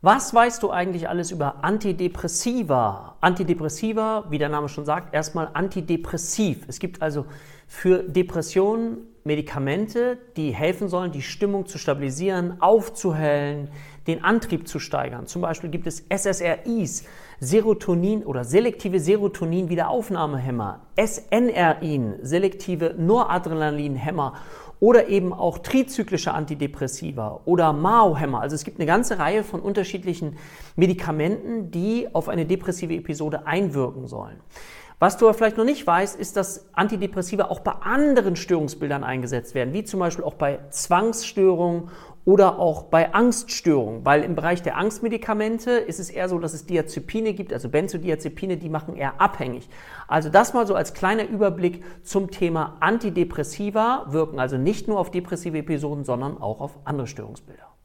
Was weißt du eigentlich alles über Antidepressiva? Antidepressiva, wie der Name schon sagt, erstmal antidepressiv. Es gibt also für Depressionen Medikamente, die helfen sollen, die Stimmung zu stabilisieren, aufzuhellen, den Antrieb zu steigern. Zum Beispiel gibt es SSRIs, Serotonin oder selektive Serotonin-Wiederaufnahmehämmer, SNRIn, selektive Noradrenalinhämmer oder eben auch trizyklische Antidepressiva oder MAO-Hämmer. Also es gibt eine ganze Reihe von unterschiedlichen Medikamenten, die auf eine depressive Episode einwirken sollen. Was du aber vielleicht noch nicht weißt, ist, dass Antidepressiva auch bei anderen Störungsbildern eingesetzt werden, wie zum Beispiel auch bei Zwangsstörungen oder auch bei Angststörungen, weil im Bereich der Angstmedikamente ist es eher so, dass es Diazepine gibt, also Benzodiazepine, die machen eher abhängig. Also das mal so als kleiner Überblick zum Thema Antidepressiva wirken also nicht nur auf depressive Episoden, sondern auch auf andere Störungsbilder.